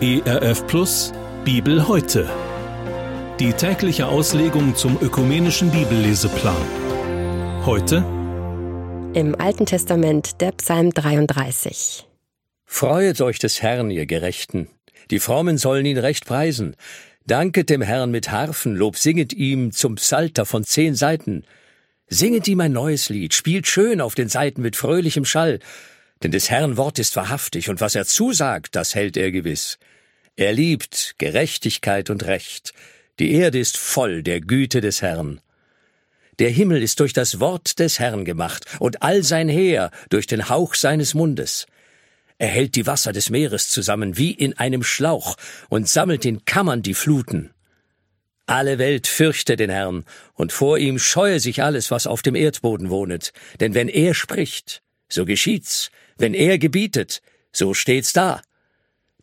ERF Plus Bibel heute. Die tägliche Auslegung zum ökumenischen Bibelleseplan. Heute im Alten Testament der Psalm 33. Freuet euch des Herrn, ihr Gerechten. Die Frommen sollen ihn recht preisen. Danket dem Herrn mit Harfen, Lob singet ihm zum Psalter von zehn Seiten. Singet ihm ein neues Lied, spielt schön auf den Seiten mit fröhlichem Schall. Denn des Herrn Wort ist wahrhaftig, und was er zusagt, das hält er gewiss. Er liebt Gerechtigkeit und Recht. Die Erde ist voll der Güte des Herrn. Der Himmel ist durch das Wort des Herrn gemacht und all sein Heer durch den Hauch seines Mundes. Er hält die Wasser des Meeres zusammen wie in einem Schlauch und sammelt in Kammern die Fluten. Alle Welt fürchte den Herrn, und vor ihm scheue sich alles, was auf dem Erdboden wohnet, denn wenn er spricht, so geschieht's, wenn er gebietet, so steht's da.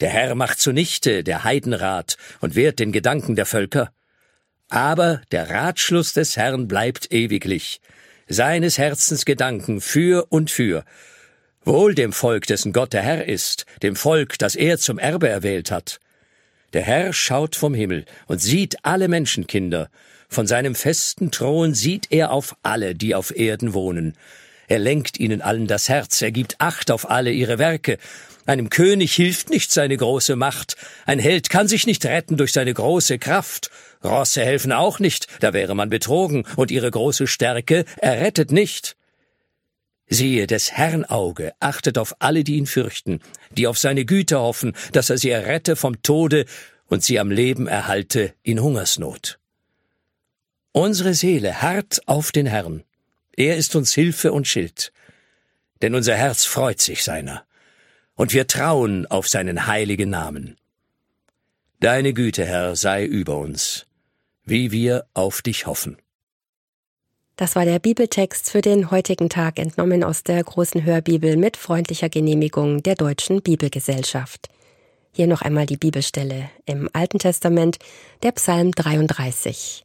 Der Herr macht zunichte der Heidenrat und wehrt den Gedanken der Völker. Aber der Ratschluss des Herrn bleibt ewiglich, seines Herzens Gedanken für und für. Wohl dem Volk, dessen Gott der Herr ist, dem Volk, das er zum Erbe erwählt hat. Der Herr schaut vom Himmel und sieht alle Menschenkinder. Von seinem festen Thron sieht er auf alle, die auf Erden wohnen. Er lenkt ihnen allen das Herz, er gibt Acht auf alle ihre Werke. Einem König hilft nicht seine große Macht, ein Held kann sich nicht retten durch seine große Kraft. Rosse helfen auch nicht, da wäre man betrogen, und ihre große Stärke errettet nicht. Siehe, des Herrn Auge achtet auf alle, die ihn fürchten, die auf seine Güte hoffen, dass er sie errette vom Tode und sie am Leben erhalte in Hungersnot. Unsere Seele harrt auf den Herrn, er ist uns Hilfe und Schild. Denn unser Herz freut sich seiner, und wir trauen auf seinen heiligen Namen. Deine Güte, Herr, sei über uns, wie wir auf dich hoffen. Das war der Bibeltext für den heutigen Tag, entnommen aus der großen Hörbibel mit freundlicher Genehmigung der Deutschen Bibelgesellschaft. Hier noch einmal die Bibelstelle im Alten Testament, der Psalm 33.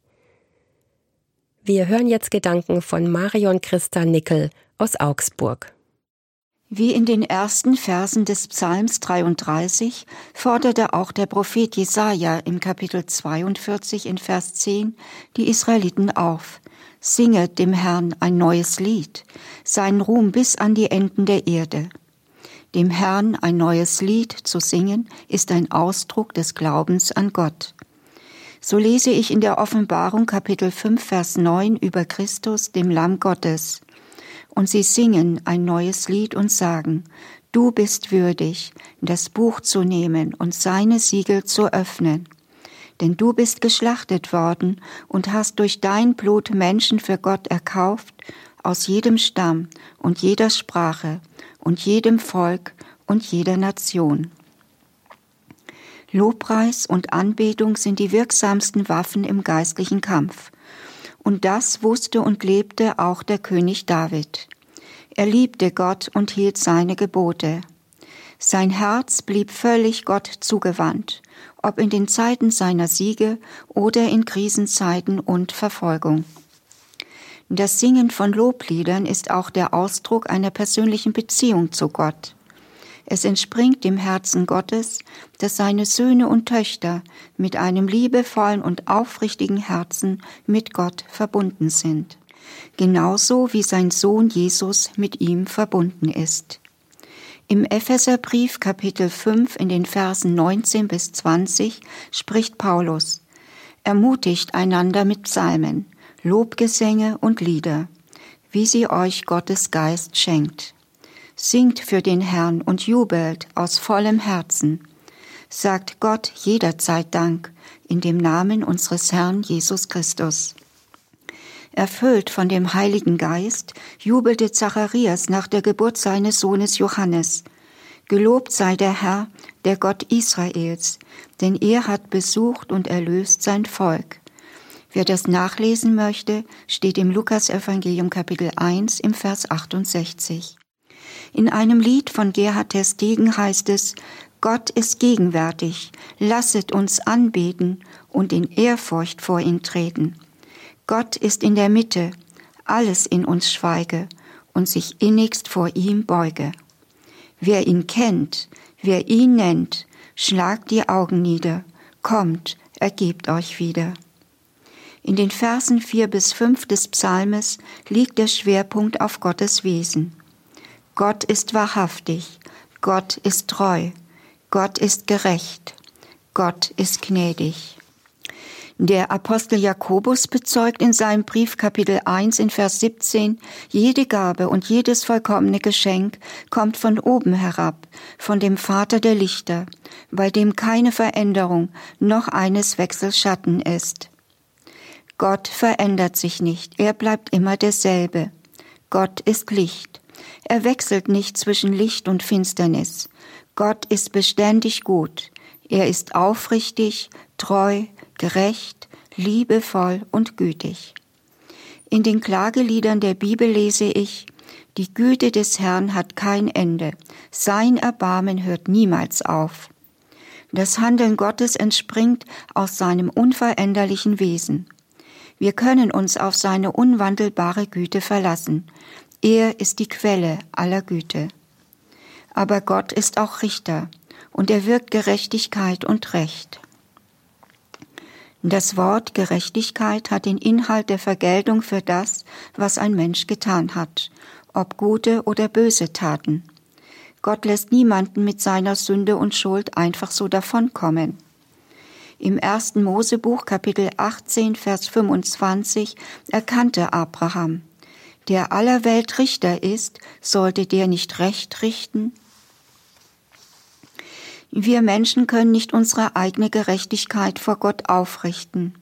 Wir hören jetzt Gedanken von Marion Christa Nickel aus Augsburg. Wie in den ersten Versen des Psalms 33 forderte auch der Prophet Jesaja im Kapitel 42 in Vers 10 die Israeliten auf. Singet dem Herrn ein neues Lied, seinen Ruhm bis an die Enden der Erde. Dem Herrn ein neues Lied zu singen ist ein Ausdruck des Glaubens an Gott. So lese ich in der Offenbarung Kapitel 5 Vers 9 über Christus, dem Lamm Gottes. Und sie singen ein neues Lied und sagen, Du bist würdig, das Buch zu nehmen und seine Siegel zu öffnen. Denn du bist geschlachtet worden und hast durch dein Blut Menschen für Gott erkauft, aus jedem Stamm und jeder Sprache und jedem Volk und jeder Nation. Lobpreis und Anbetung sind die wirksamsten Waffen im geistlichen Kampf. Und das wusste und lebte auch der König David. Er liebte Gott und hielt seine Gebote. Sein Herz blieb völlig Gott zugewandt, ob in den Zeiten seiner Siege oder in Krisenzeiten und Verfolgung. Das Singen von Lobliedern ist auch der Ausdruck einer persönlichen Beziehung zu Gott. Es entspringt dem Herzen Gottes, dass seine Söhne und Töchter mit einem liebevollen und aufrichtigen Herzen mit Gott verbunden sind, genauso wie sein Sohn Jesus mit ihm verbunden ist. Im Epheserbrief Kapitel 5 in den Versen 19 bis 20 spricht Paulus, ermutigt einander mit Psalmen, Lobgesänge und Lieder, wie sie euch Gottes Geist schenkt. Singt für den Herrn und jubelt aus vollem Herzen. Sagt Gott jederzeit Dank in dem Namen unseres Herrn Jesus Christus. Erfüllt von dem Heiligen Geist jubelte Zacharias nach der Geburt seines Sohnes Johannes. Gelobt sei der Herr, der Gott Israels, denn er hat besucht und erlöst sein Volk. Wer das nachlesen möchte, steht im Lukasevangelium Kapitel 1 im Vers 68. In einem Lied von Gerhard Terstegen heißt es, Gott ist gegenwärtig, lasset uns anbeten und in Ehrfurcht vor ihn treten. Gott ist in der Mitte, alles in uns schweige und sich innigst vor ihm beuge. Wer ihn kennt, wer ihn nennt, schlagt die Augen nieder, kommt, ergebt euch wieder. In den Versen vier bis fünf des Psalmes liegt der Schwerpunkt auf Gottes Wesen. Gott ist wahrhaftig, Gott ist treu, Gott ist gerecht, Gott ist gnädig. Der Apostel Jakobus bezeugt in seinem Brief Kapitel 1 in Vers 17, jede Gabe und jedes vollkommene Geschenk kommt von oben herab, von dem Vater der Lichter, bei dem keine Veränderung noch eines Wechselschatten ist. Gott verändert sich nicht, er bleibt immer derselbe. Gott ist Licht. Er wechselt nicht zwischen Licht und Finsternis. Gott ist beständig gut. Er ist aufrichtig, treu, gerecht, liebevoll und gütig. In den Klageliedern der Bibel lese ich, die Güte des Herrn hat kein Ende, sein Erbarmen hört niemals auf. Das Handeln Gottes entspringt aus seinem unveränderlichen Wesen. Wir können uns auf seine unwandelbare Güte verlassen. Er ist die Quelle aller Güte. Aber Gott ist auch Richter, und er wirkt Gerechtigkeit und Recht. Das Wort Gerechtigkeit hat den Inhalt der Vergeltung für das, was ein Mensch getan hat, ob gute oder böse Taten. Gott lässt niemanden mit seiner Sünde und Schuld einfach so davonkommen. Im ersten Mosebuch Kapitel 18 Vers 25 erkannte Abraham, der aller Welt Richter ist, sollte der nicht recht richten? Wir Menschen können nicht unsere eigene Gerechtigkeit vor Gott aufrichten.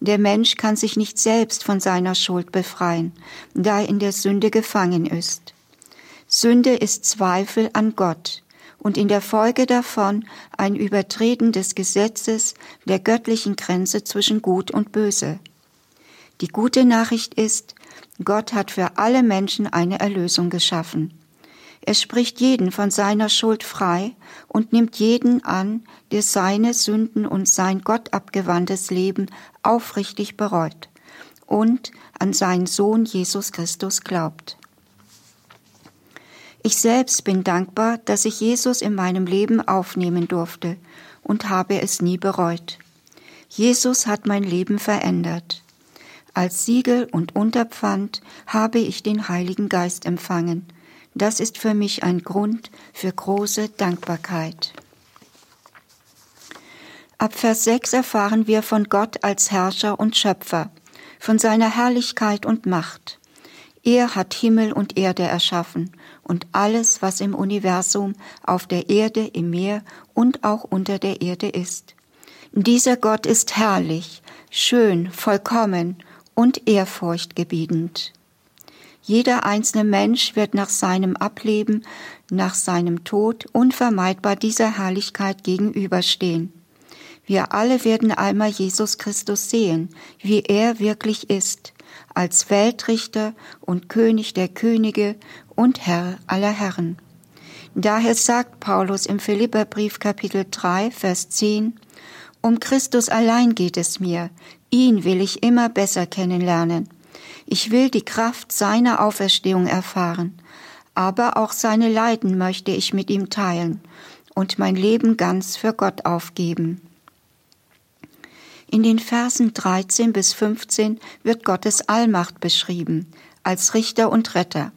Der Mensch kann sich nicht selbst von seiner Schuld befreien, da er in der Sünde gefangen ist. Sünde ist Zweifel an Gott und in der Folge davon ein Übertreten des Gesetzes der göttlichen Grenze zwischen Gut und Böse. Die gute Nachricht ist, Gott hat für alle Menschen eine Erlösung geschaffen. Er spricht jeden von seiner Schuld frei und nimmt jeden an, der seine Sünden und sein Gott abgewandtes Leben aufrichtig bereut und an seinen Sohn Jesus Christus glaubt. Ich selbst bin dankbar, dass ich Jesus in meinem Leben aufnehmen durfte und habe es nie bereut. Jesus hat mein Leben verändert. Als Siegel und Unterpfand habe ich den Heiligen Geist empfangen – das ist für mich ein Grund für große Dankbarkeit. Ab Vers 6 erfahren wir von Gott als Herrscher und Schöpfer, von seiner Herrlichkeit und Macht. Er hat Himmel und Erde erschaffen und alles, was im Universum, auf der Erde, im Meer und auch unter der Erde ist. Dieser Gott ist herrlich, schön, vollkommen und ehrfurchtgebietend. Jeder einzelne Mensch wird nach seinem Ableben, nach seinem Tod unvermeidbar dieser Herrlichkeit gegenüberstehen. Wir alle werden einmal Jesus Christus sehen, wie er wirklich ist, als Weltrichter und König der Könige und Herr aller Herren. Daher sagt Paulus im Philipperbrief Kapitel 3, Vers 10, Um Christus allein geht es mir, ihn will ich immer besser kennenlernen ich will die Kraft seiner Auferstehung erfahren, aber auch seine Leiden möchte ich mit ihm teilen und mein Leben ganz für Gott aufgeben. In den Versen 13 bis 15 wird Gottes Allmacht beschrieben, als Richter und Retter.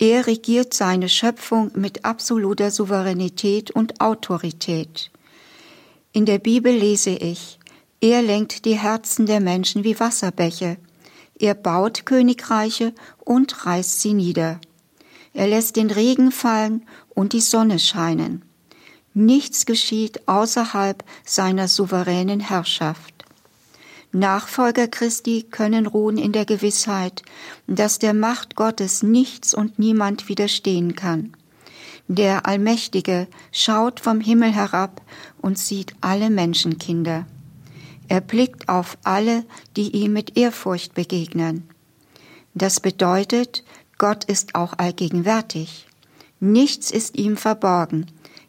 Er regiert seine Schöpfung mit absoluter Souveränität und Autorität. In der Bibel lese ich, er lenkt die Herzen der Menschen wie Wasserbäche, er baut Königreiche und reißt sie nieder. Er lässt den Regen fallen und die Sonne scheinen. Nichts geschieht außerhalb seiner souveränen Herrschaft. Nachfolger Christi können ruhen in der Gewissheit, dass der Macht Gottes nichts und niemand widerstehen kann. Der Allmächtige schaut vom Himmel herab und sieht alle Menschenkinder. Er blickt auf alle, die ihm mit Ehrfurcht begegnen. Das bedeutet, Gott ist auch allgegenwärtig. Nichts ist ihm verborgen.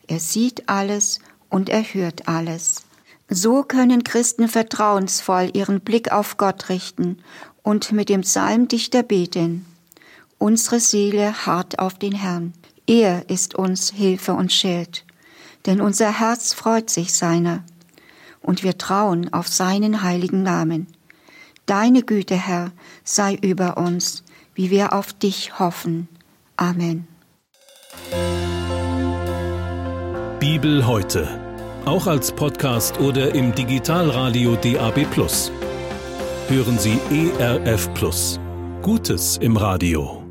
Er sieht alles und er hört alles. So können Christen vertrauensvoll ihren Blick auf Gott richten und mit dem Psalmdichter beten. Unsere Seele harrt auf den Herrn. Er ist uns Hilfe und Schild, denn unser Herz freut sich seiner, und wir trauen auf seinen heiligen Namen. Deine Güte, Herr, sei über uns, wie wir auf dich hoffen. Amen. Bibel heute, auch als Podcast oder im Digitalradio DAB+. Hören Sie ERF Gutes im Radio.